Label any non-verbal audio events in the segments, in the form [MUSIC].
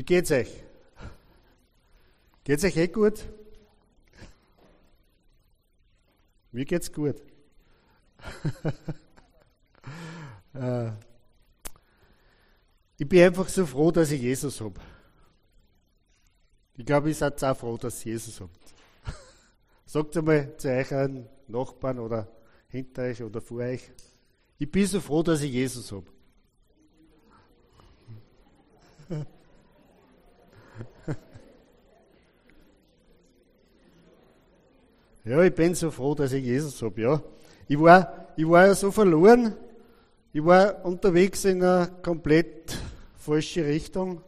Wie geht's euch? Geht's euch eh gut? Mir geht's gut. [LAUGHS] Äh, ich bin einfach so froh, dass ich Jesus habe. Ich glaube, ihr seid auch froh, dass ihr Jesus habt. [LAUGHS] Sagt einmal zu euren Nachbarn oder hinter euch oder vor euch. Ich bin so froh, dass ich Jesus habe. [LAUGHS] Ja, ich bin so froh, dass ich Jesus habe, ja. Ich war, ich war ja so verloren. Ich war unterwegs in eine komplett falsche Richtung.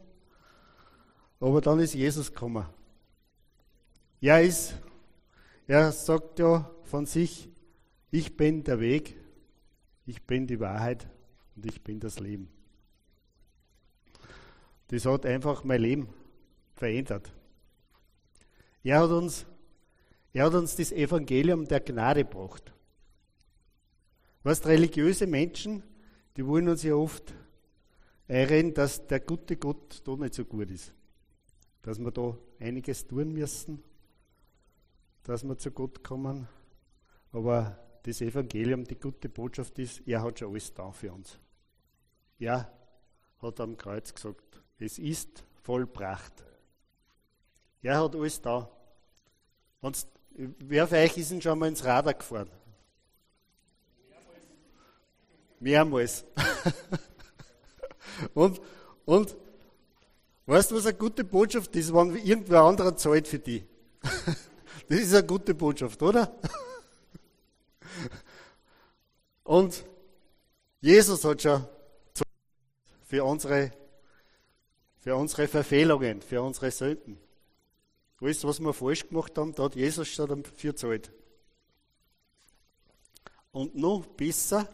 Aber dann ist Jesus gekommen. Er ist, er sagt ja von sich, ich bin der Weg, ich bin die Wahrheit und ich bin das Leben. Das hat einfach mein Leben verändert. Er hat uns er hat uns das Evangelium der Gnade gebracht. Was religiöse Menschen, die wollen uns ja oft einreden, dass der gute Gott da nicht so gut ist. Dass wir da einiges tun müssen, dass wir zu Gott kommen. Aber das Evangelium, die gute Botschaft ist, er hat schon alles da für uns. Er hat am Kreuz gesagt, es ist vollbracht. Er hat alles da. Wer von euch ist denn schon mal ins Radar gefahren? Mehrmals. [LAUGHS] und, und weißt du, was eine gute Botschaft ist, wenn irgendwer anderer zahlt für die? [LAUGHS] das ist eine gute Botschaft, oder? [LAUGHS] und Jesus hat schon für unsere, für unsere Verfehlungen, für unsere Sünden. Alles, was wir falsch gemacht haben, da hat Jesus schon dafür gezahlt. Und noch besser,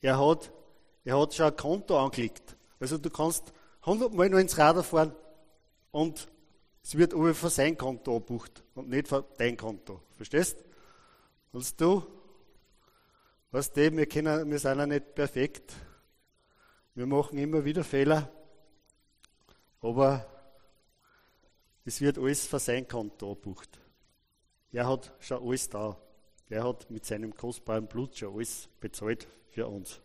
er hat, er hat schon ein Konto angelegt. Also du kannst 100 Mal noch ins Radar fahren und es wird aber von sein Konto abbucht und nicht von dein Konto. Verstehst? Und du, weißt du, wir, können, wir sind ja nicht perfekt. Wir machen immer wieder Fehler. Aber es wird alles für sein Konto abbucht. Er hat schon alles da. Er hat mit seinem kostbaren Blut schon alles bezahlt für uns.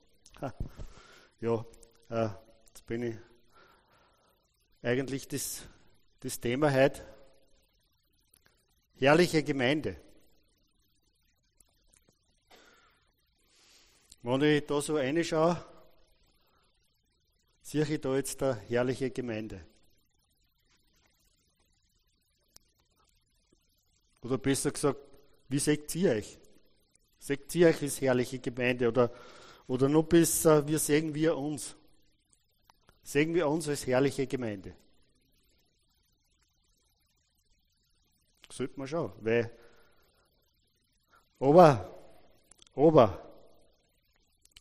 Ja, äh, jetzt bin ich eigentlich das, das Thema heute. Herrliche Gemeinde. Wenn ich da so reinschaue, sehe ich da jetzt eine herrliche Gemeinde. Oder besser gesagt, wie seht ihr euch? Seht ihr euch als herrliche Gemeinde? Oder, oder noch besser, wie sehen wir uns? Sehen wir uns als herrliche Gemeinde? Sollte man schauen, weil, aber, aber,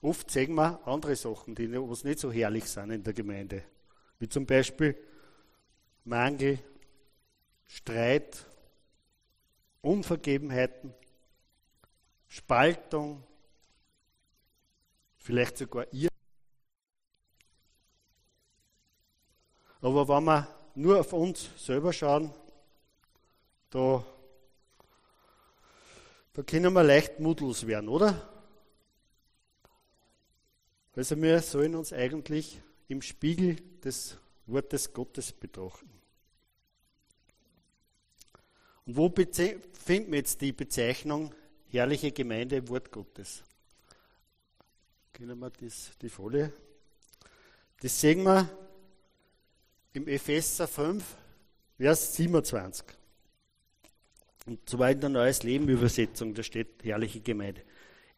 oft sehen wir andere Sachen, die was nicht so herrlich sind in der Gemeinde. Wie zum Beispiel Mangel, Streit, Unvergebenheiten, Spaltung, vielleicht sogar ihr. Aber wenn wir nur auf uns selber schauen, da, da können wir leicht mutlos werden, oder? Also wir sollen uns eigentlich im Spiegel des Wortes Gottes betrachten. Und wo finden wir jetzt die Bezeichnung herrliche Gemeinde im Wort Gottes? Können wir das, die Folie? Das sehen wir im Epheser 5, Vers 27. Und zwar in der Neues Leben Übersetzung, da steht herrliche Gemeinde.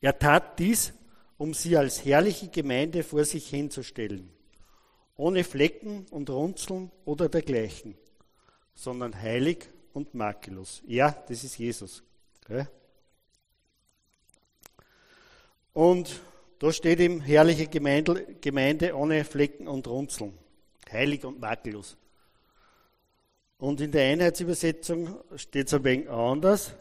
Er tat dies, um sie als herrliche Gemeinde vor sich hinzustellen. Ohne Flecken und Runzeln oder dergleichen, sondern heilig und makellos. Ja, das ist Jesus. Okay? Und da steht ihm herrliche Gemeinde, Gemeinde ohne Flecken und Runzeln. Heilig und makellos. Und in der Einheitsübersetzung steht es ein wenig anders.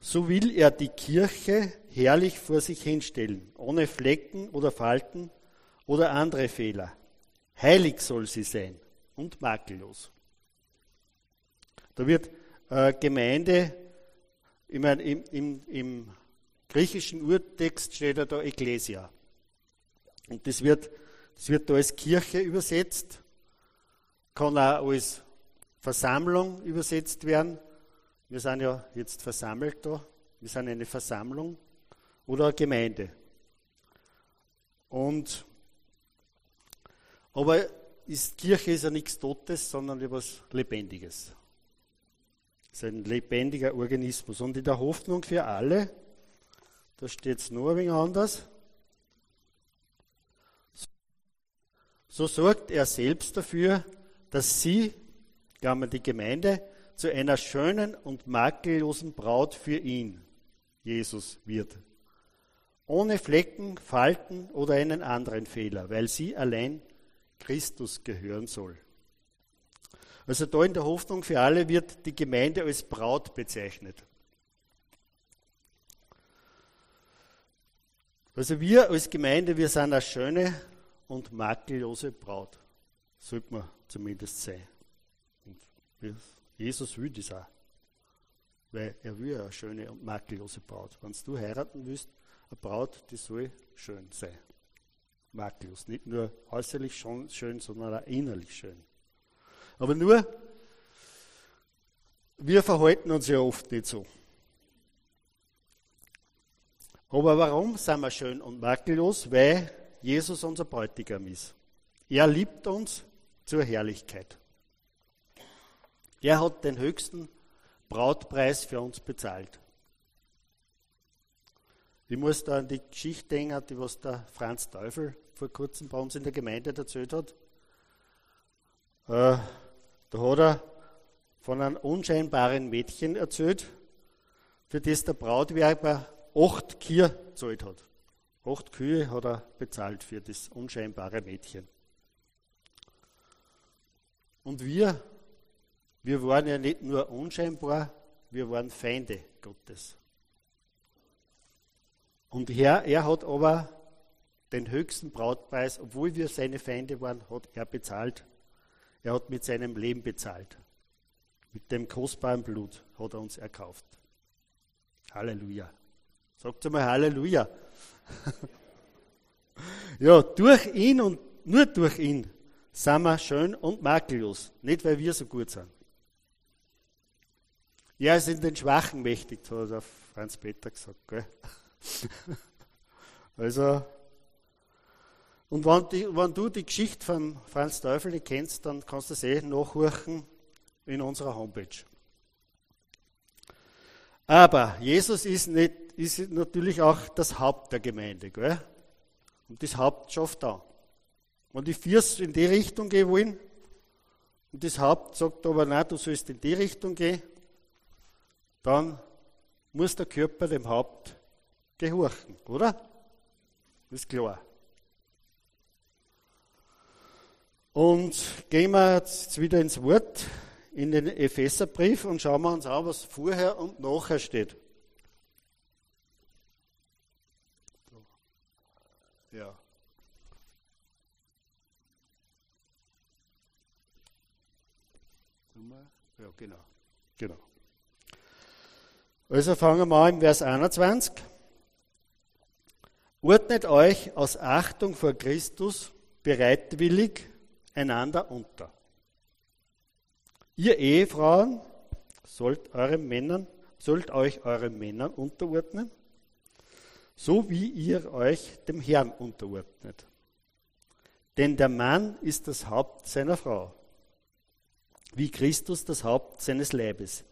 So will er die Kirche herrlich vor sich hinstellen, ohne Flecken oder Falten oder andere Fehler. Heilig soll sie sein. und makellos. Da wird äh, Gemeinde, ich meine, im, im, im griechischen Urtext steht ja da Ecclesia. Und das wird, das wird da als Kirche übersetzt, kann auch als Versammlung übersetzt werden. Wir sind ja jetzt versammelt da, wir sind eine Versammlung oder eine Gemeinde. Und, aber ist, Kirche ist ja nichts Totes, sondern etwas Lebendiges. Ist ein lebendiger Organismus. Und in der Hoffnung für alle, da steht es nur ein wenig anders, so sorgt er selbst dafür, dass sie, glauben die Gemeinde, zu einer schönen und makellosen Braut für ihn, Jesus, wird. Ohne Flecken, Falten oder einen anderen Fehler, weil sie allein Christus gehören soll. Also da in der Hoffnung für alle wird die Gemeinde als Braut bezeichnet. Also wir als Gemeinde, wir sind eine schöne und makellose Braut. Sollte man zumindest sein. Und Jesus will das auch. Weil er will eine schöne und makellose Braut. Wenn du heiraten willst, eine Braut, die soll schön sein makellos. Nicht nur äußerlich schon schön, sondern auch innerlich schön. Aber nur, wir verhalten uns ja oft nicht so. Aber warum sind wir schön und makellos? Weil Jesus unser Bräutigam ist. Er liebt uns zur Herrlichkeit. Er hat den höchsten Brautpreis für uns bezahlt. Ich muss da an die Geschichte denken, die was der Franz Teufel vor kurzem bei uns in der Gemeinde erzählt hat. Äh, da hat er von einem unscheinbaren Mädchen erzählt, für das der Brautwerber acht Kühe gezahlt hat. Acht Kühe hat er bezahlt für das unscheinbare Mädchen. Und wir, wir waren ja nicht nur unscheinbar, wir waren Feinde Gottes. Und er, er hat aber den höchsten Brautpreis, obwohl wir seine Feinde waren, hat er bezahlt. Er hat mit seinem Leben bezahlt. Mit dem kostbaren Blut hat er uns erkauft. Halleluja. Sagt einmal Halleluja. [LAUGHS] ja, durch ihn und nur durch ihn sind wir schön und makellos. Nicht, weil wir so gut sind. Ja, es sind den Schwachen mächtig, hat der Franz Peter gesagt. Gell? [LAUGHS] also, und wenn, die, wenn, du die Geschichte von Franz Teufel nicht kennst, dann kannst du es eh nachhorchen in unserer Homepage. Aber Jesus ist, nicht, ist natürlich auch das Haupt der Gemeinde. Gell? Und das Haupt schafft da. Wenn die Viers in die Richtung gehen wollen, und das Haupt sagt aber, nein, du sollst in die Richtung gehen, dann muss der Körper dem Haupt gehorchen, oder? Das ist klar. Und gehen wir jetzt wieder ins Wort, in den Epheserbrief und schauen wir uns an, was vorher und nachher steht. Ja. Ja, genau. genau. Also fangen wir an im Vers 21. Ordnet euch aus Achtung vor Christus bereitwillig einander unter. Ihr Ehefrauen sollt, euren Männern, sollt euch euren Männern unterordnen, so wie ihr euch dem Herrn unterordnet. Denn der Mann ist das Haupt seiner Frau, wie Christus das Haupt seines Leibes,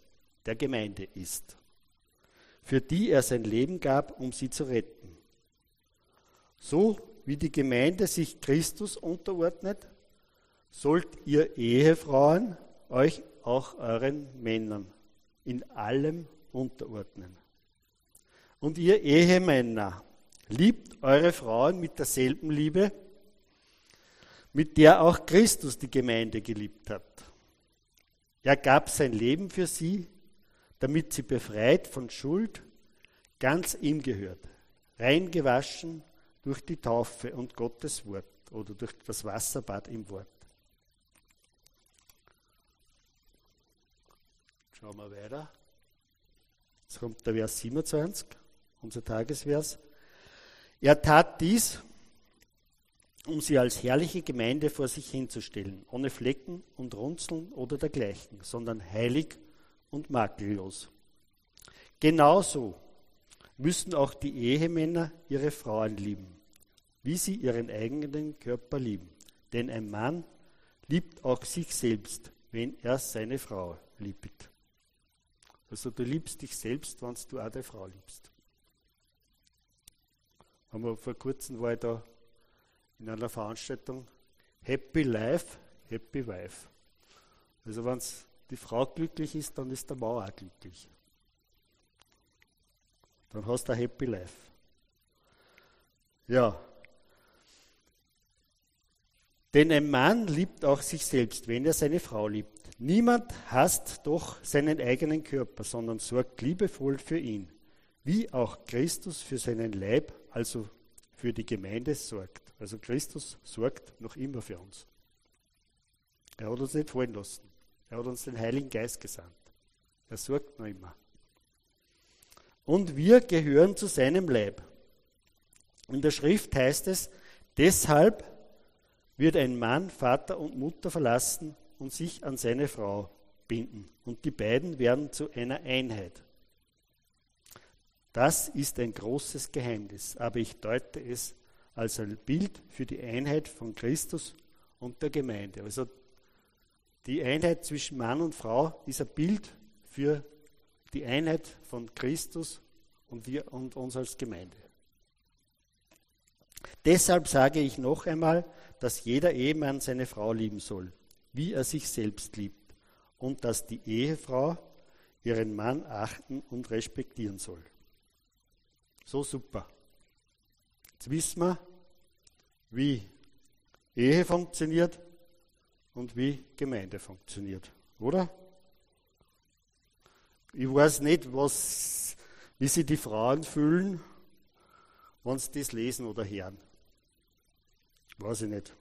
der Gemeinde ist, für die er sein Leben gab, um sie zu retten. So wie die Gemeinde sich Christus unterordnet, sollt ihr Ehefrauen euch auch euren Männern in allem unterordnen. Und ihr Ehemänner, liebt eure Frauen mit derselben Liebe, mit der auch Christus die Gemeinde geliebt hat. Er gab sein Leben für sie, damit sie befreit von Schuld ganz ihm gehört, reingewaschen durch die Taufe und Gottes Wort oder durch das Wasserbad im Wort Schauen wir weiter. Jetzt kommt der Vers 27, unser Tagesvers. Er tat dies, um sie als herrliche Gemeinde vor sich hinzustellen, ohne Flecken und Runzeln oder dergleichen, sondern heilig und makellos. Genauso müssen auch die Ehemänner ihre Frauen lieben, wie sie ihren eigenen Körper lieben. Denn ein Mann liebt auch sich selbst, wenn er seine Frau liebt. Also du liebst dich selbst, wenn du auch deine Frau liebst. Haben wir vor kurzem war ich da in einer Veranstaltung Happy Life, Happy Wife. Also wenn die Frau glücklich ist, dann ist der Mann auch glücklich. Dann hast du ein Happy Life. Ja. Denn ein Mann liebt auch sich selbst, wenn er seine Frau liebt. Niemand hasst doch seinen eigenen Körper, sondern sorgt liebevoll für ihn, wie auch Christus für seinen Leib, also für die Gemeinde, sorgt. Also Christus sorgt noch immer für uns. Er hat uns nicht fallen lassen. Er hat uns den Heiligen Geist gesandt. Er sorgt noch immer. Und wir gehören zu seinem Leib. In der Schrift heißt es, deshalb wird ein Mann Vater und Mutter verlassen und sich an seine Frau binden. Und die beiden werden zu einer Einheit. Das ist ein großes Geheimnis, aber ich deute es als ein Bild für die Einheit von Christus und der Gemeinde. Also die Einheit zwischen Mann und Frau ist ein Bild für die Einheit von Christus und, wir, und uns als Gemeinde. Deshalb sage ich noch einmal, dass jeder Ehemann seine Frau lieben soll, wie er sich selbst liebt, und dass die Ehefrau ihren Mann achten und respektieren soll. So super. Jetzt wissen wir, wie Ehe funktioniert und wie Gemeinde funktioniert, oder? Ich weiß nicht, was, wie sich die Frauen fühlen, wenn sie das lesen oder hören. Weiß ich nicht.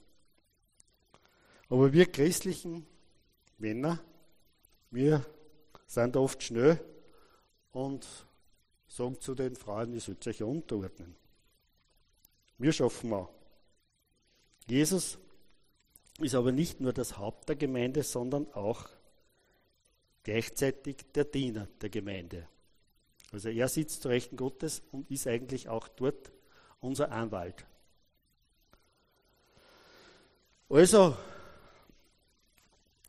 Aber wir christlichen Männer, wir sind oft schnell und sagen zu den Frauen, ihr sollt euch unterordnen. Wir schaffen auch. Jesus ist aber nicht nur das Haupt der Gemeinde, sondern auch gleichzeitig der Diener der Gemeinde. Also er sitzt zu Rechten Gottes und ist eigentlich auch dort unser Anwalt. Also,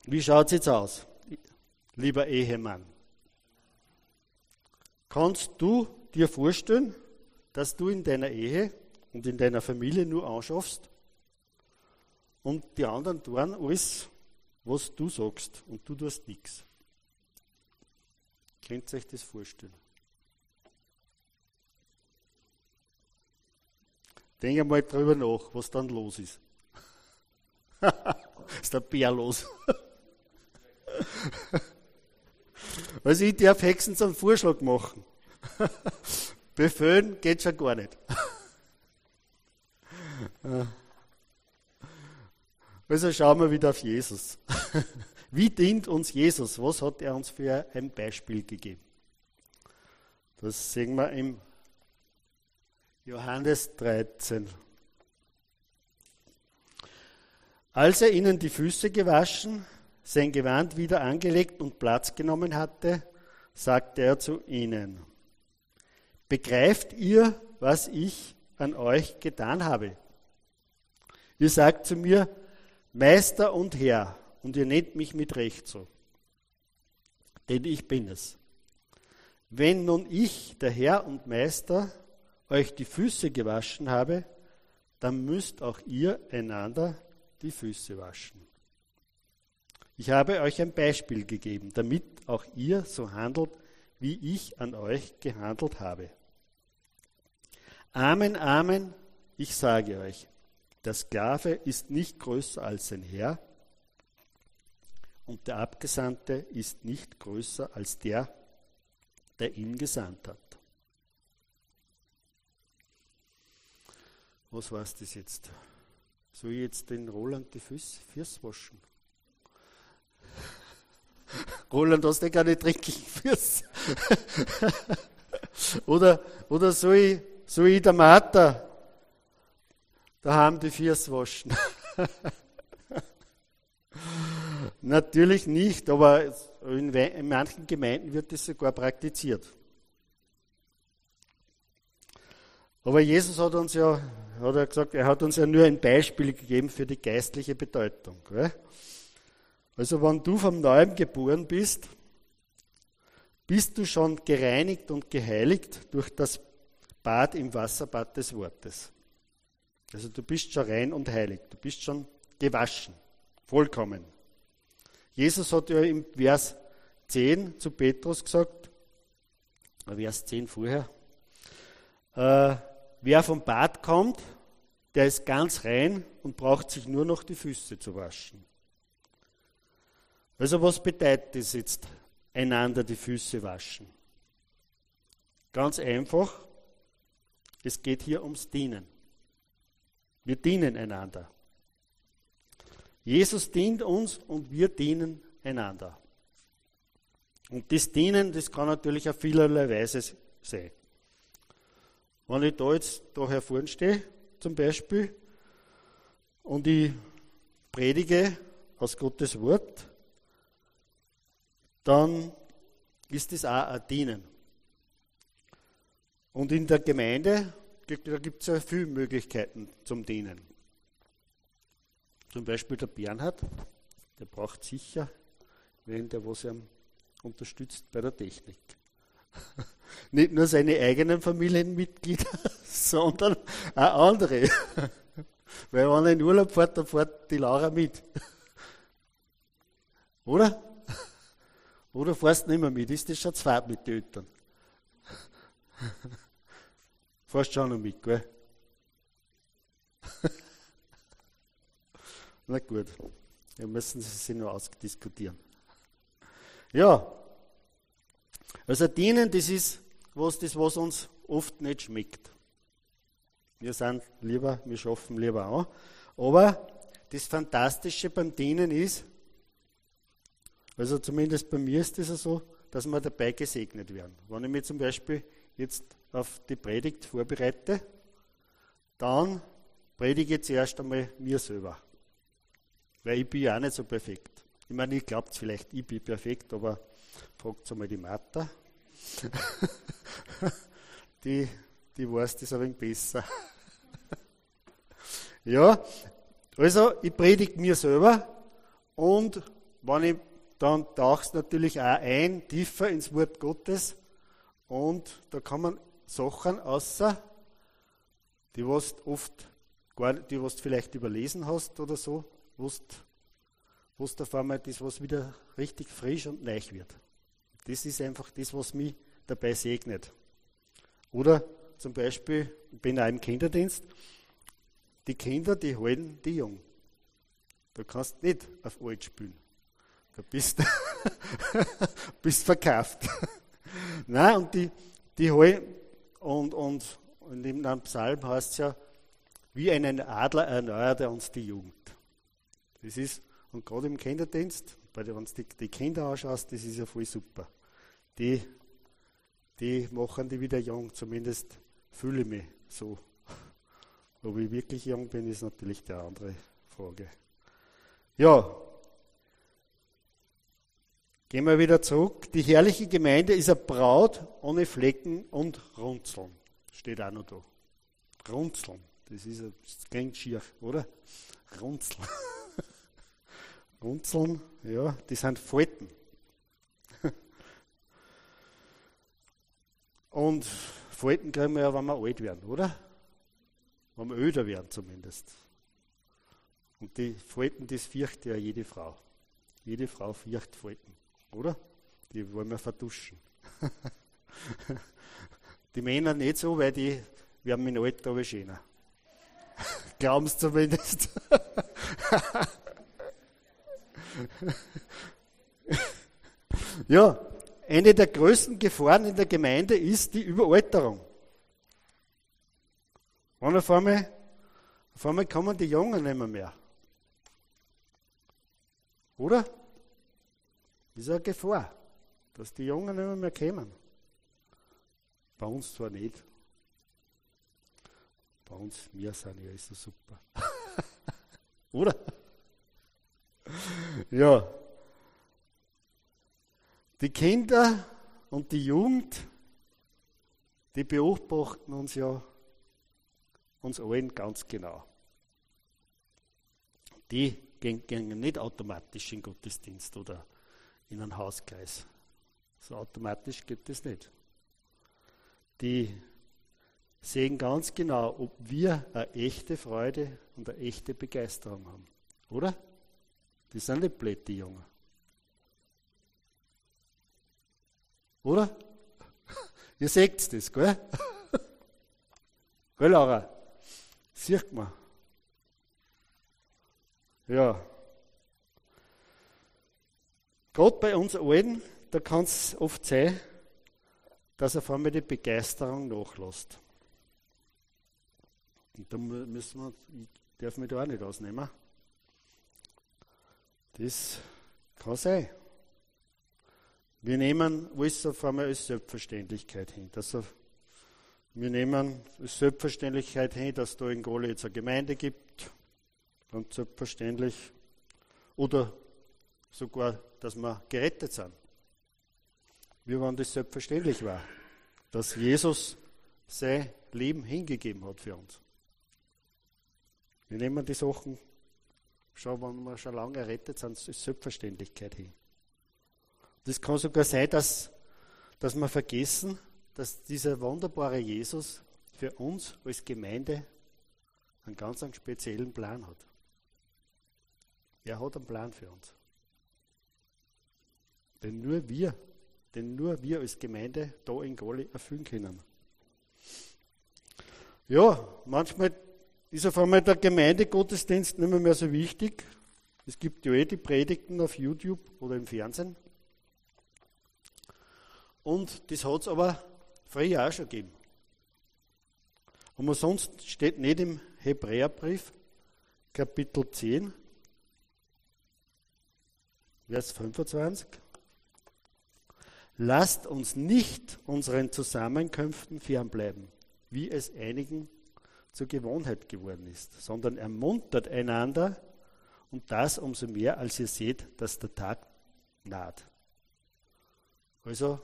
wie schaut es jetzt aus, lieber Ehemann? Kannst du dir vorstellen, dass du in deiner Ehe und in deiner Familie nur anschaffst und die anderen tun alles, was du sagst und du tust nichts? Könnt ihr euch das vorstellen? Denk einmal drüber nach, was dann los ist. [LAUGHS] ist der Bär los. [LAUGHS] [LAUGHS] also ich darf Hexen zum Vorschlag machen. [LAUGHS] Befehlen geht schon gar nicht. [LAUGHS] Also schauen wir wieder auf Jesus. Wie dient uns Jesus? Was hat er uns für ein Beispiel gegeben? Das sehen wir im Johannes 13. Als er ihnen die Füße gewaschen, sein Gewand wieder angelegt und Platz genommen hatte, sagte er zu ihnen, begreift ihr, was ich an euch getan habe? Ihr sagt zu mir, Meister und Herr, und ihr nennt mich mit Recht so, denn ich bin es. Wenn nun ich, der Herr und Meister, euch die Füße gewaschen habe, dann müsst auch ihr einander die Füße waschen. Ich habe euch ein Beispiel gegeben, damit auch ihr so handelt, wie ich an euch gehandelt habe. Amen, Amen, ich sage euch, der Sklave ist nicht größer als sein Herr, und der Abgesandte ist nicht größer als der, der ihn gesandt hat. Was war das jetzt? Soll ich jetzt den Roland die Füße, Füße waschen? Roland, hast du gar nicht dreckig Füße? oder, oder soll ich, soll ich der Martha daheim die Füße waschen? Natürlich nicht, aber in, in manchen Gemeinden wird das sogar praktiziert. Aber Jesus hat uns ja, hat er gesagt, er hat uns ja nur ein Beispiel gegeben für die geistliche Bedeutung. Gell? Also wenn du vom Neuem geboren bist, bist du schon gereinigt und geheiligt durch das Bad im Wasserbad des Wortes. Also du bist schon rein und heilig, du bist schon gewaschen, vollkommen. Jesus hat ja im Vers 10 zu Petrus gesagt, Vers 10 vorher, äh, wer vom Bad kommt, der ist ganz rein und braucht sich nur noch die Füße zu waschen. Also was bedeutet es jetzt, einander die Füße waschen? Ganz einfach, es geht hier ums Dienen. Wir dienen einander. Jesus dient uns und wir dienen einander. Und das Dienen, das kann natürlich auf vielerlei Weise sein. Wenn ich da jetzt da hervorn stehe, zum Beispiel, und ich predige aus Gottes Wort, dann ist das auch ein Dienen. Und in der Gemeinde, da gibt es ja viele Möglichkeiten zum Dienen. Zum Beispiel der Bernhard, der braucht sicher, wenn der was ihm unterstützt bei der Technik. [LAUGHS] Nicht nur seine eigenen Familienmitglieder, [LAUGHS] sondern auch andere. [LAUGHS] Weil wenn er in Urlaub fährt, dann fährt die Laura mit. Oder? Oder fährst nicht mehr mit? Ist das schon zweit mit den Eltern? [LAUGHS] Fährst schon noch mit, gell? [LAUGHS] Na gut, wir müssen sie noch ausdiskutieren. Ja, also dienen, das ist was, das, was uns oft nicht schmeckt. Wir sind lieber, wir schaffen lieber an. Aber das Fantastische beim Dienen ist, also zumindest bei mir ist es das so, dass wir dabei gesegnet werden. Wenn ich mich zum Beispiel jetzt auf die Predigt vorbereite, dann predige ich zuerst einmal mir selber. Weil ich bin ja auch nicht so perfekt. Ich meine, ich glaubt vielleicht, ich bin perfekt, aber fragt einmal die Martha. [LAUGHS] die, die weiß das ein wenig besser. [LAUGHS] ja, also ich predige mir selber und wenn ich dann tauchst natürlich auch ein, tiefer ins Wort Gottes und da kann man Sachen außer, die was oft gar, die was vielleicht überlesen hast oder so, wo du auf einmal das, was wieder richtig frisch und neu wird. Das ist einfach das, was mich dabei segnet. Oder zum Beispiel, ich bin auch im Kinderdienst, die Kinder, die halten die jung. Du kannst nicht auf alt spielen. Du bist, [LAUGHS] bist verkauft. [LAUGHS] Nein, und die, die und, und, und in einem Psalm heißt es ja, wie einen Adler erneuert er uns die Jugend. Das ist, und gerade im Kinderdienst, wenn du die, die Kinder anschaust, das ist ja voll super. Die, die machen die wieder jung, zumindest fühle ich mich so. Ob ich wirklich jung bin, ist natürlich die andere Frage. Ja, Gehen wir wieder zurück. Die herrliche Gemeinde ist eine Braut ohne Flecken und Runzeln. Steht auch noch da. Runzeln. Das, ist, das klingt schier, oder? Runzeln. [LAUGHS] Runzeln, ja, die sind Falten. [LAUGHS] Und Falten kriegen wir ja, wenn wir alt werden, oder? Wenn wir öder werden zumindest. Und die Falten, das fürchtet ja jede Frau. Jede Frau fürchtet Falten. Oder? Die wollen wir verduschen. [LAUGHS] die Männer nicht so, weil die werden mit Alter aber schöner. [LAUGHS] Glauben sie zumindest. [LAUGHS] ja, eine der größten Gefahren in der Gemeinde ist die Überalterung. Und auf einmal, auf einmal kommen die Jungen nicht mehr. Oder? Das ist eine Gefahr, dass die Jungen nicht mehr kommen. Bei uns zwar nicht. Bei uns, wir sind ja so super. [LAUGHS] Oder? ja. Die Kinder und die Jugend, die beobachten uns ja, uns allen ganz genau. Die gehen, gehen nicht automatisch in Gottesdienst oder in einen Hauskreis. So automatisch geht das nicht. Die sehen ganz genau, ob wir eine echte Freude und eine echte Begeisterung haben. Oder? Die sind nicht blöd, die Jungen. Oder? [LAUGHS] Ihr seht das, gell? [LAUGHS] gell, Laura? Sieht man. Ja. Gerade bei uns Alten, da kann es oft sein, dass auf einmal die Begeisterung nachlässt. Und da müssen wir, ich darf mich da auch nicht ausnehmen. Das kann sein. Wir nehmen alles auf einmal als Selbstverständlichkeit hin. Dass wir nehmen als Selbstverständlichkeit hin, dass da in Gole jetzt eine Gemeinde gibt. Ganz selbstverständlich. Oder sogar, dass wir gerettet sind. Wie wenn das selbstverständlich war, dass Jesus sein Leben hingegeben hat für uns. Wir nehmen die Sachen, schon wenn wir schon lange errettet sind, als Selbstverständlichkeit hin. Das kann sogar sein, dass, dass wir vergessen, dass dieser wunderbare Jesus für uns als Gemeinde einen ganz einen speziellen Plan hat. Er hat einen Plan für uns. Den nur wir, den nur wir als Gemeinde da in Gali erfüllen können. Ja, manchmal ist auf einmal der Gemeindegottesdienst nicht mehr, mehr so wichtig. Es gibt ja eh die Predigten auf YouTube oder im Fernsehen. Und das hat es aber früher auch schon gegeben. Und sonst steht nicht im Hebräerbrief, Kapitel 10, Vers 25. Lasst uns nicht unseren Zusammenkünften fernbleiben, wie es einigen zur Gewohnheit geworden ist, sondern ermuntert einander und das umso mehr, als ihr seht, dass der Tag naht. Also,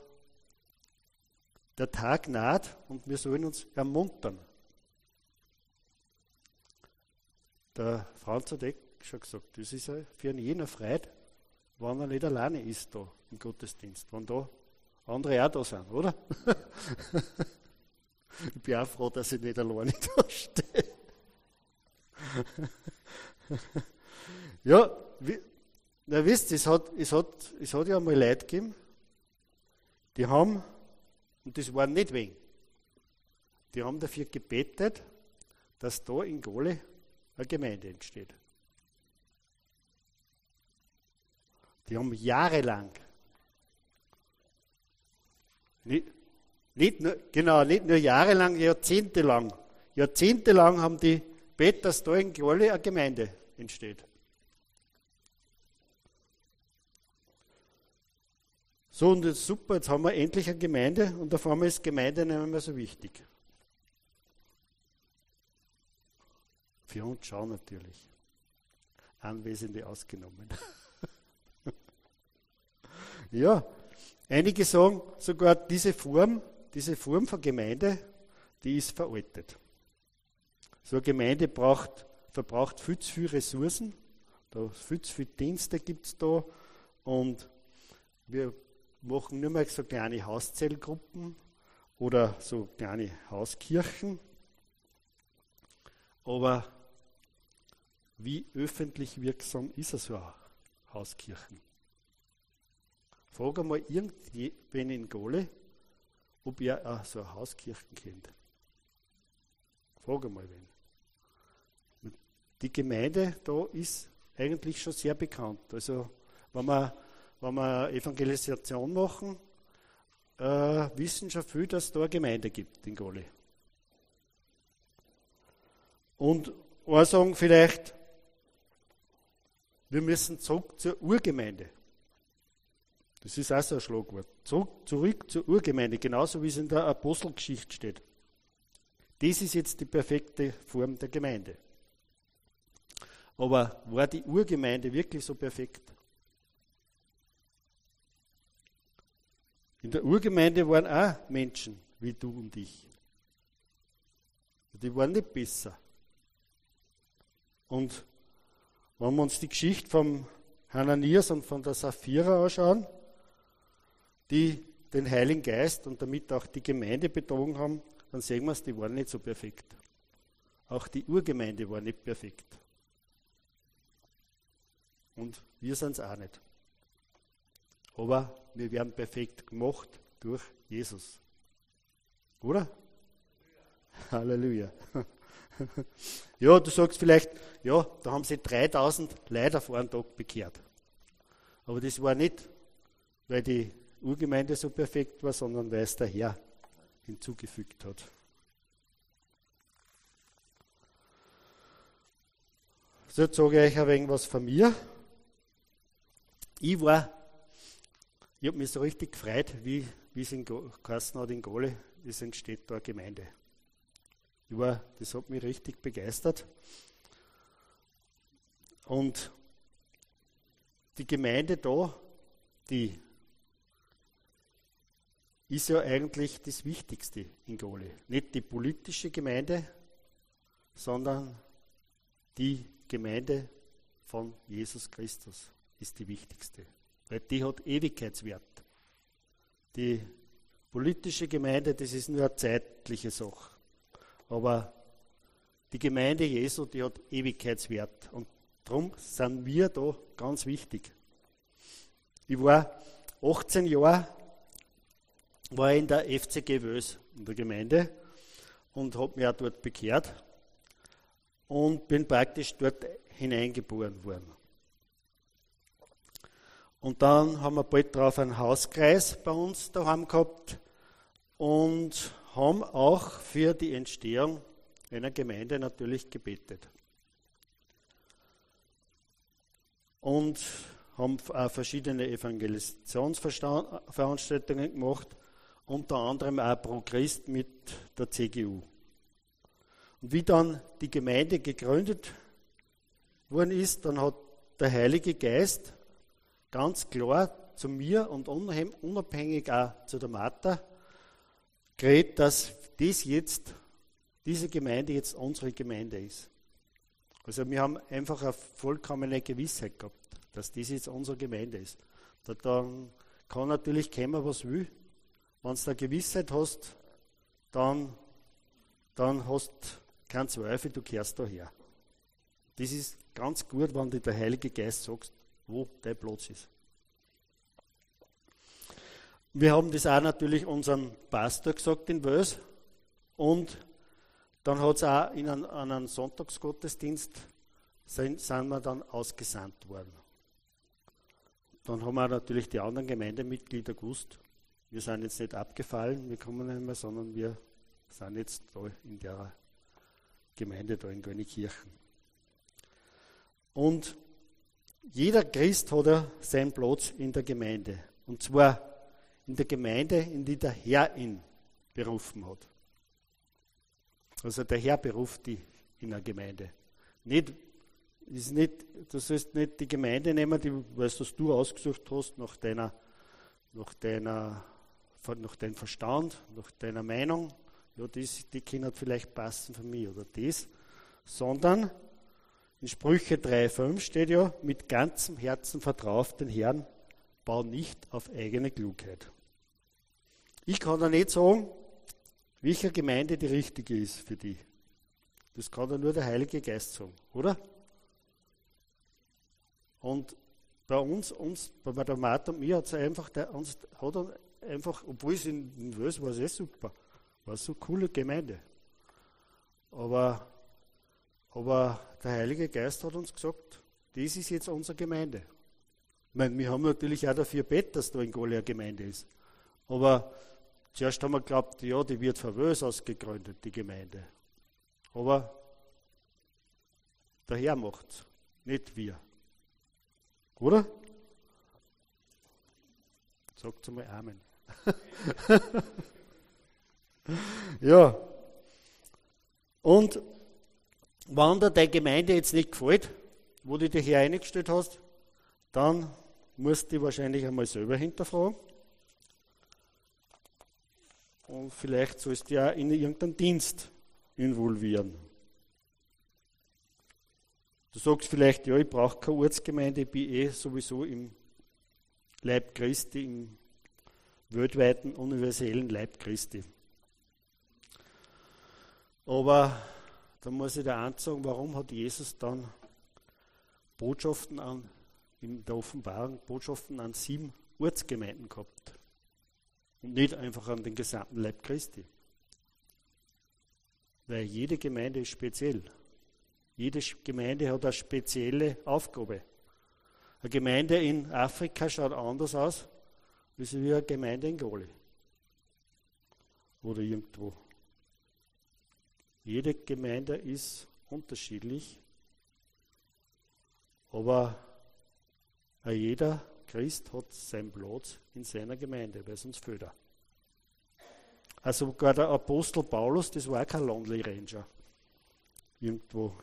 der Tag naht und wir sollen uns ermuntern. Der Franz hat eh schon gesagt, das ist für jener Freude, wenn er nicht alleine ist da im Gottesdienst, wenn da andere auch da sind, oder? [LAUGHS] Ich bin auch froh, dass ich nicht alleine [LAUGHS] da stehe. [LAUGHS] ja, wie, na wisst, es hat, es, hat, es hat ja einmal Leute gegeben, die haben, und das waren nicht wen, die haben dafür gebetet, dass da in Gole eine Gemeinde entsteht. Die haben jahrelang, nicht, nicht nur, genau, nicht nur jahrelang, jahrzehntelang. Jahrzehntelang haben die bet, dass da in Gwalle eine Gemeinde entsteht. So, und jetzt super, jetzt haben wir endlich eine Gemeinde und auf einmal ist Gemeinde nicht mehr so wichtig. Für uns schon natürlich. Anwesende ausgenommen. [LAUGHS] ja, einige sagen sogar, diese Form diese Form von Gemeinde, die ist veraltet. So eine Gemeinde braucht, verbraucht viel zu viele Ressourcen, da viel zu viele Dienste gibt es da und wir machen nur mal so kleine Hauszellgruppen oder so kleine Hauskirchen. Aber wie öffentlich wirksam ist so eine Hauskirchen? Frag einmal irgendwen in Gole, ob ihr auch so eine Hauskirchen kennt. Frage mal wen. Die Gemeinde da ist eigentlich schon sehr bekannt. Also wenn wir, wenn wir Evangelisation machen, äh, wissen schon viele, dass es da eine Gemeinde gibt in Goli. Und auch sagen vielleicht, wir müssen zurück zur Urgemeinde. Das ist auch so ein Schlagwort. Zurück, zurück zur Urgemeinde, genauso wie es in der Apostelgeschichte steht. Das ist jetzt die perfekte Form der Gemeinde. Aber war die Urgemeinde wirklich so perfekt? In der Urgemeinde waren auch Menschen wie du und ich. Die waren nicht besser. Und wenn wir uns die Geschichte vom Hananias und von der Sapphira anschauen, die den Heiligen Geist und damit auch die Gemeinde betrogen haben, dann sehen wir es, die waren nicht so perfekt. Auch die Urgemeinde war nicht perfekt. Und wir sind es auch nicht. Aber wir werden perfekt gemacht durch Jesus. Oder? Halleluja. [LAUGHS] Ja, du sagst vielleicht, ja, da haben sie 3000 Leute vor einem Tag bekehrt. Aber das war nicht, weil die Urgemeinde so perfekt war, sondern weil es der Herr hinzugefügt hat. So, jetzt sage ich euch ein wenig was von mir. Ich war, ich habe mich so richtig gefreut, wie, wie es in Kasten hat in Gole, es entsteht da eine Gemeinde. Ich war, das hat mich richtig begeistert. Und die Gemeinde da, die ist ja eigentlich das Wichtigste in Goli. Nicht die politische Gemeinde, sondern die Gemeinde von Jesus Christus ist die wichtigste. Weil die hat Ewigkeitswert. Die politische Gemeinde, das ist nur eine zeitliche Sache. Aber die Gemeinde Jesu, die hat Ewigkeitswert. Und darum sind wir da ganz wichtig. Ich war 18 Jahre war in der FCG Wös in der Gemeinde und habe mich auch dort bekehrt und bin praktisch dort hineingeboren worden. Und dann haben wir bald darauf einen Hauskreis bei uns daheim gehabt und haben auch für die Entstehung einer Gemeinde natürlich gebetet. Und haben auch verschiedene Evangelisationsveranstaltungen gemacht unter anderem auch pro Christ mit der CGU. Und wie dann die Gemeinde gegründet worden ist, dann hat der Heilige Geist ganz klar zu mir und unabhängig auch zu der Martha geredet, dass dies jetzt, diese Gemeinde jetzt unsere Gemeinde ist. Also wir haben einfach eine vollkommene Gewissheit gehabt, dass dies jetzt unsere Gemeinde ist. Dann kann natürlich kommen, was will. Wenn du eine Gewissheit hast, dann, dann hast du keinen Zweifel, du kehrst daher. Das ist ganz gut, wenn dir der Heilige Geist sagt, wo dein Platz ist. Wir haben das auch natürlich unserem Pastor gesagt in Wels und dann hat es auch in einem, an einem Sonntagsgottesdienst sind, sind wir dann ausgesandt worden. Dann haben wir natürlich die anderen Gemeindemitglieder gewusst, wir sind jetzt nicht abgefallen, wir kommen nicht mehr, sondern wir sind jetzt da in der Gemeinde da in Gönnigkirchen. Und jeder Christ hat ja seinen Platz in der Gemeinde. Und zwar in der Gemeinde, in die der Herr ihn berufen hat. Also der Herr beruft dich in der Gemeinde. Nicht, ist nicht, du sollst nicht die Gemeinde nehmen, die, weil du ausgesucht hast, nach deiner, nach deiner nach deinem Verstand, nach deiner Meinung, ja, das, die können vielleicht passen für mich oder das, sondern in Sprüche 3,5 steht ja, mit ganzem Herzen vertraue auf den Herrn, bau nicht auf eigene Klugheit. Ich kann da nicht sagen, welche Gemeinde die richtige ist für dich. Das kann da nur der Heilige Geist sagen, oder? Und bei uns, uns bei der Martha und mir hat es einfach, der, uns, hat einfach, obwohl es in, Wels war es eh super, war so eine coole Gemeinde. Aber, aber der Heilige Geist hat uns gesagt, das ist jetzt unsere Gemeinde. Ich meine, wir haben natürlich auch dafür bett, dass da in Goli eine Gemeinde ist. Aber zuerst haben wir geglaubt, ja, die wird von Wels aus gegründet, die Gemeinde. Aber der Herr macht es, nicht wir. Oder? Sagt mal Amen. Ja. Und wenn dir deine Gemeinde jetzt nicht gefällt, wo du dich hier eingestellt hast, dann musst du dich wahrscheinlich einmal selber hinterfragen. Und vielleicht sollst du ja in irgendeinen Dienst involvieren. Du sagst vielleicht, ja, ich brauche keine Ortsgemeinde, ich bin eh sowieso im Leib Christi, im weltweiten universellen Leib Christi. Aber da muss ich dir sagen, warum hat Jesus dann Botschaften an, in der Offenbarung, Botschaften an sieben Ortsgemeinden gehabt und nicht einfach an den gesamten Leib Christi? Weil jede Gemeinde ist speziell. Jede Gemeinde hat eine spezielle Aufgabe. Eine Gemeinde in Afrika schaut anders aus, wie eine Gemeinde in Goli. Oder irgendwo. Jede Gemeinde ist unterschiedlich, aber jeder Christ hat seinen Platz in seiner Gemeinde, weil sonst fehlt er. Also sogar der Apostel Paulus, das war kein Lonely Ranger. Irgendwo.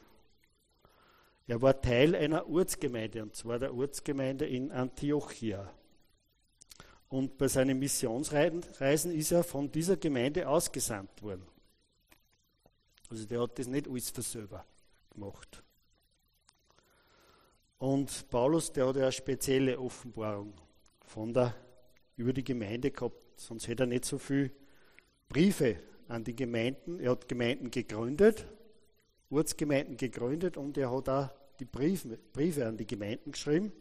Er war Teil einer Ortsgemeinde, und zwar der Ortsgemeinde in Antiochia. Und bei seinen Missionsreisen ist er von dieser Gemeinde ausgesandt worden. Also der hat das nicht alles für selber gemacht. Und Paulus, der hat ja eine spezielle Offenbarung von der, über die Gemeinde gehabt, sonst hätte er nicht so viel Briefe an die Gemeinden. Er hat Gemeinden gegründet, Ortsgemeinden gegründet und er hat auch die Briefe, Briefe an die Gemeinden geschrieben.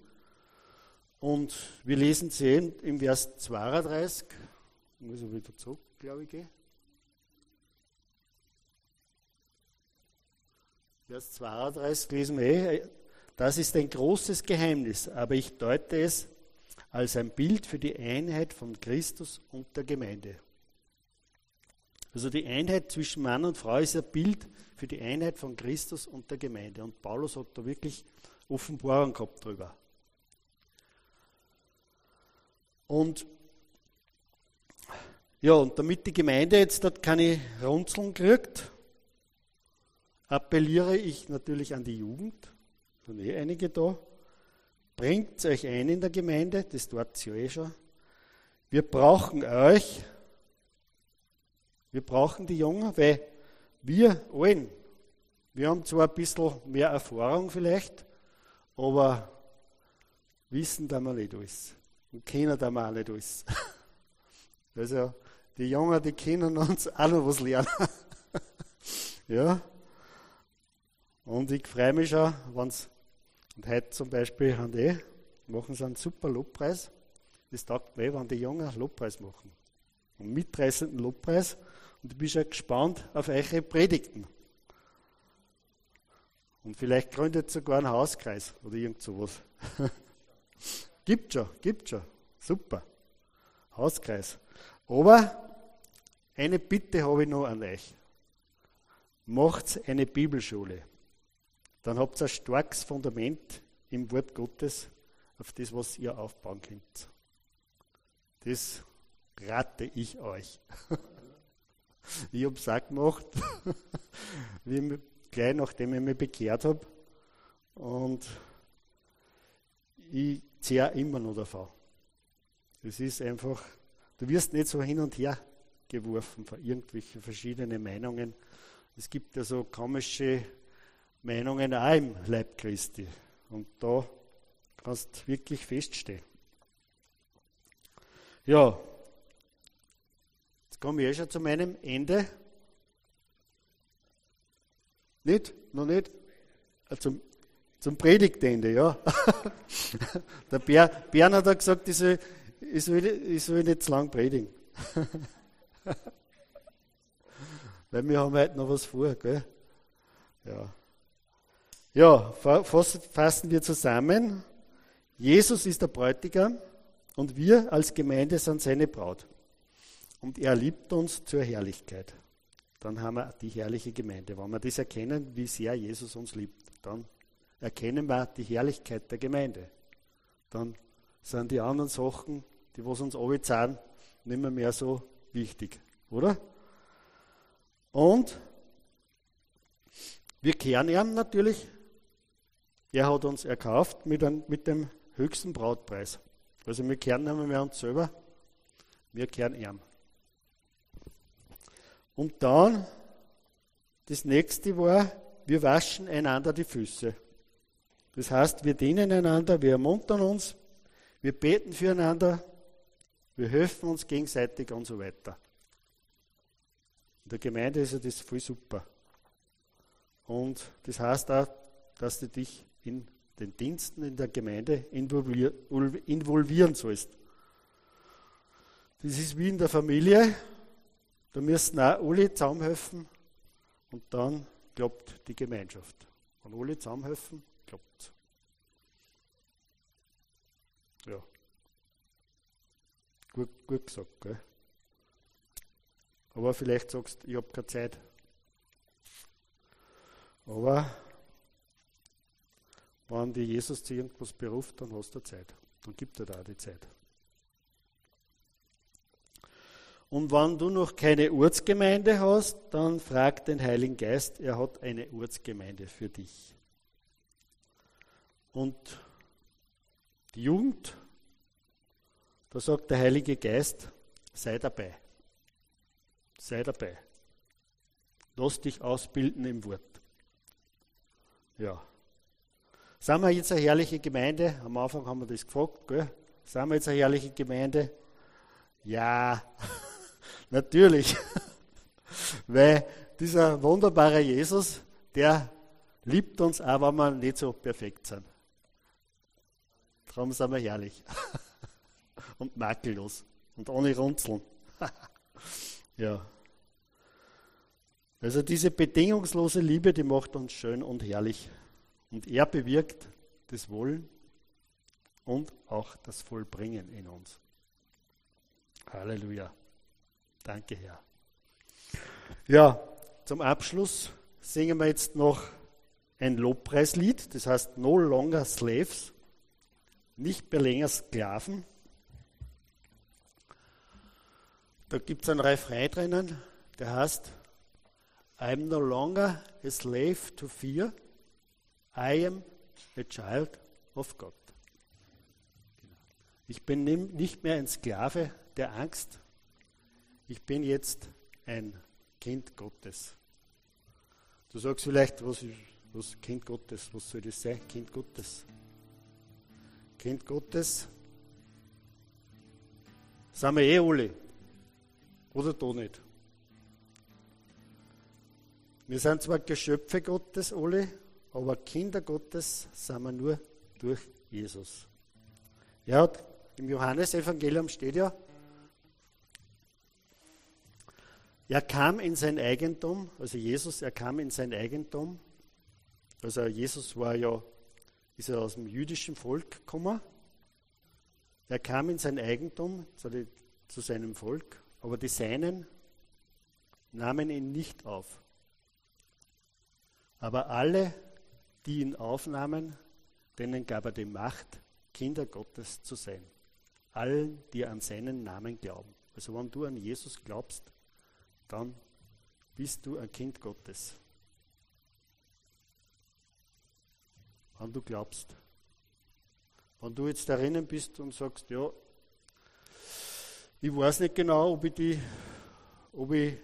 Und wir lesen sie im Vers 32, ich muss wieder zurück, glaube ich, gehen. Vers 32 lesen wir, das ist ein großes Geheimnis, aber ich deute es als ein Bild für die Einheit von Christus und der Gemeinde. Also die Einheit zwischen Mann und Frau ist ein Bild für die Einheit von Christus und der Gemeinde. Und Paulus hat da wirklich Offenbarung gehabt drüber. Und ja, und damit die Gemeinde jetzt dort keine Runzeln kriegt, appelliere ich natürlich an die Jugend, sind eh einige da, bringt euch ein in der Gemeinde, das tut ja eh schon. Wir brauchen euch, wir brauchen die Jungen, weil wir allen, wir haben zwar ein bisschen mehr Erfahrung vielleicht, aber wissen da wir nicht alles. Und kennen da auch nicht alles. [LAUGHS] Also, die Jungen, die können [LAUGHS] uns auch noch was lernen. [LAUGHS] ja. Und ich freue mich schon, wenn es, und heute zum Beispiel haben die, machen sie einen super Lobpreis. Das taugt mir, wenn die Jungen Lobpreis machen. Einen mitreißenden Lobpreis. Und ich bin schon gespannt auf eure Predigten. Und vielleicht gründet sogar einen Hauskreis oder irgend sowas. Gibt schon, gibt schon. Super. Hauskreis. Aber eine Bitte habe ich noch an euch. Macht eine Bibelschule dann habt ihr ein starkes Fundament im Wort Gottes, auf das, was ihr aufbauen könnt. Das rate ich euch. [LAUGHS] ich habe es auch gemacht, [LAUGHS] wie gleich nachdem ich mich bekehrt habe. Und ich zehre immer noch davon. Es ist einfach, du wirst nicht so hin und her geworfen von irgendwelchen verschiedenen Meinungen. Es gibt ja so komische Meinungen auch im Leib Christi. Und da kannst du wirklich feststehen. Ja, jetzt komme ich eh schon zu meinem Ende. Nicht? Noch nicht? Ah, zum, Predigtende, ja. [LAUGHS] Der Bär, Bern hat gesagt, ich soll, ich, soll, ich soll nicht zu lang predigen. [LAUGHS] Weil wir haben heute noch was vor, gell? Ja. Ja, fassen wir zusammen. Jesus ist der Bräutigam und wir als Gemeinde sind seine Braut. Und er liebt uns zur Herrlichkeit. Dann haben wir die herrliche Gemeinde. Wenn wir das erkennen, wie sehr Jesus uns liebt, dann erkennen wir die Herrlichkeit der Gemeinde. Dann sind die anderen Sachen, die was uns zahlen, nicht mehr, mehr so wichtig, oder? Und wir kehren ihm natürlich. Er hat uns erkauft mit, ein, mit dem höchsten Brautpreis. Also wir kehren nicht mehr uns selber, wir kehren ihm. Und dann, das nächste war, wir waschen einander die Füße. Das heißt, wir dienen einander, wir ermuntern uns, wir beten füreinander, wir helfen uns gegenseitig und so weiter. In der Gemeinde ist ja das voll super. Und das heißt auch, dass du dich in den Diensten in der Gemeinde involvieren sollst. Das ist wie in der Familie. Da müssen auch alle zusammenhelfen und dann klappt die Gemeinschaft. Wenn alle zusammenhelfen, klappt es. Ja. Gut, gut gesagt, gell? Aber vielleicht sagst du, ich habe keine Zeit. Aber wenn die Jesus zu irgendwas beruft, dann hast du Zeit. Dann gibt er da die Zeit. Und wenn du noch keine Ortsgemeinde hast, dann frag den Heiligen Geist, er hat eine Ortsgemeinde für dich. Und die Jugend, da sagt der Heilige Geist, sei dabei. Sei dabei. Lass dich ausbilden im Wort. Ja. Sind wir jetzt eine herrliche Gemeinde? Am Anfang haben wir das gefragt, gell? Sind wir jetzt eine herrliche Gemeinde? Ja, [LAUGHS] natürlich. [LAUGHS] Weil dieser wunderbare Jesus, der liebt uns auch, wenn wir nicht so perfekt sind. Darum sind wir herrlich. [LAUGHS] Und makellos. Und ohne Runzeln. [LAUGHS] ja. Also diese bedingungslose Liebe, die macht uns schön und herrlich. Und er bewirkt das Wollen und auch das Vollbringen in uns. Halleluja. Danke, Herr. Ja, zum Abschluss singen wir jetzt noch ein Lobpreislied, das heißt No Longer Slaves, nicht mehr länger Sklaven. Da gibt es einen Refrain drinnen, der heißt I'm no longer a slave to fear, I am a child of God. Ich bin nicht mehr ein Sklave der Angst, ich bin jetzt ein Kind Gottes. Du sagst vielleicht, was, was Kind Gottes, was soll das sein? Kind Gottes. Kind Gottes. Sind wir eh alle. Oder da nicht. Wir sind zwar Geschöpfe Gottes alle, aber Kinder Gottes sind wir nur durch Jesus. Ja, im Johannesevangelium steht ja, er kam in sein Eigentum, also Jesus, er kam in sein Eigentum. Also Jesus war ja, ist er aus dem jüdischen Volk gekommen. Er kam in sein Eigentum, zu seinem Volk, aber die Seinen nahmen ihn nicht auf. Aber alle, die ihn aufnahmen, denen gab er die Macht, Kinder Gottes zu sein. Allen, die an seinen Namen glauben. Also wenn du an Jesus glaubst, dann bist du ein Kind Gottes. Wenn du glaubst. Wenn du jetzt darin bist und sagst, ja, ich weiß nicht genau, ob ich, die, ob ich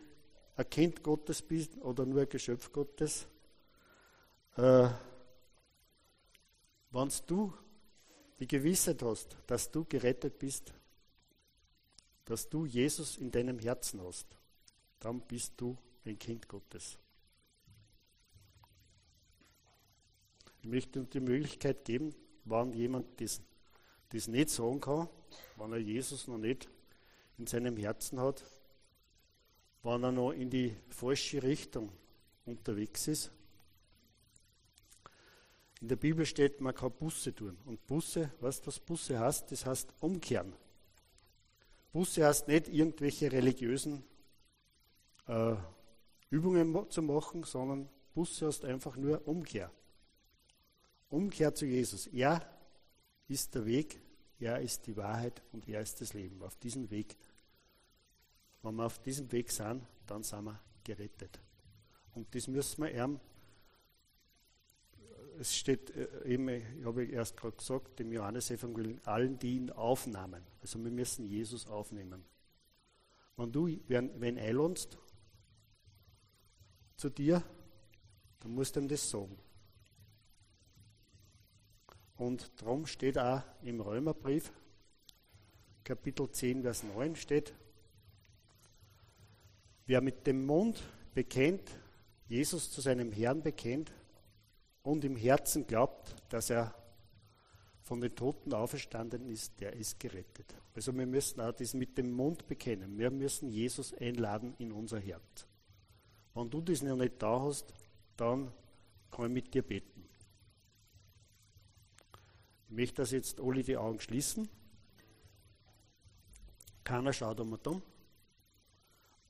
ein Kind Gottes bin oder nur ein Geschöpf Gottes, äh, wenn du die Gewissheit hast, dass du gerettet bist, dass du Jesus in deinem Herzen hast, dann bist du ein Kind Gottes. Ich möchte uns die Möglichkeit geben, wenn jemand das, das nicht sagen kann, wenn er Jesus noch nicht in seinem Herzen hat, wenn er noch in die falsche Richtung unterwegs ist, in der Bibel steht, man kann Busse tun. Und Busse, weißt du, was Busse heißt? Das heißt umkehren. Busse heißt nicht irgendwelche religiösen äh, Übungen zu machen, sondern Busse heißt einfach nur Umkehr. Umkehr zu Jesus. Er ist der Weg, Er ist die Wahrheit und er ist das Leben. Auf diesem Weg, wenn wir auf diesem Weg sind, dann sind wir gerettet. Und das müssen wir ihm, es steht äh, eben, ich habe erst gerade gesagt, im Johannesevangelium, allen, die ihn aufnahmen. Also wir müssen Jesus aufnehmen. Wenn du wen, wen einladest zu dir, dann musst du ihm das sagen. Und darum steht auch im Römerbrief, Kapitel 10, Vers 9 steht, wer mit dem Mund bekennt, Jesus zu seinem Herrn bekennt und im Herzen glaubt, dass er von den Toten auferstanden ist, der ist gerettet. Also wir müssen auch das mit dem Mund bekennen. Wir müssen Jesus einladen in unser Herz. Wenn du das noch nicht da hast, dann kann ich mit dir beten. Ich möchte, dass jetzt alle die Augen schließen. Keiner schaut einmal dumm.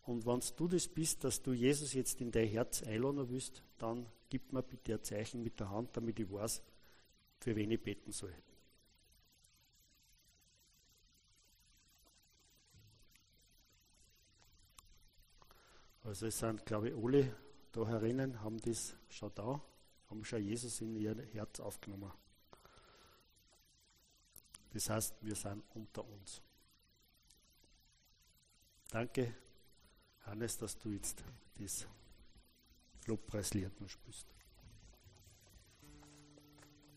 Und wenn du das bist, dass du Jesus jetzt in dein Herz einladen willst, dann gib mir bitte ein Zeichen mit der Hand, damit ich weiß, für wen ich beten soll. Also es sind, glaube ich, alle da herinnen, haben das schon da, haben schon Jesus in ihr Herz aufgenommen. Das heißt, wir sind unter uns. Danke, Hannes, dass du jetzt das Lobpreislied noch spielst.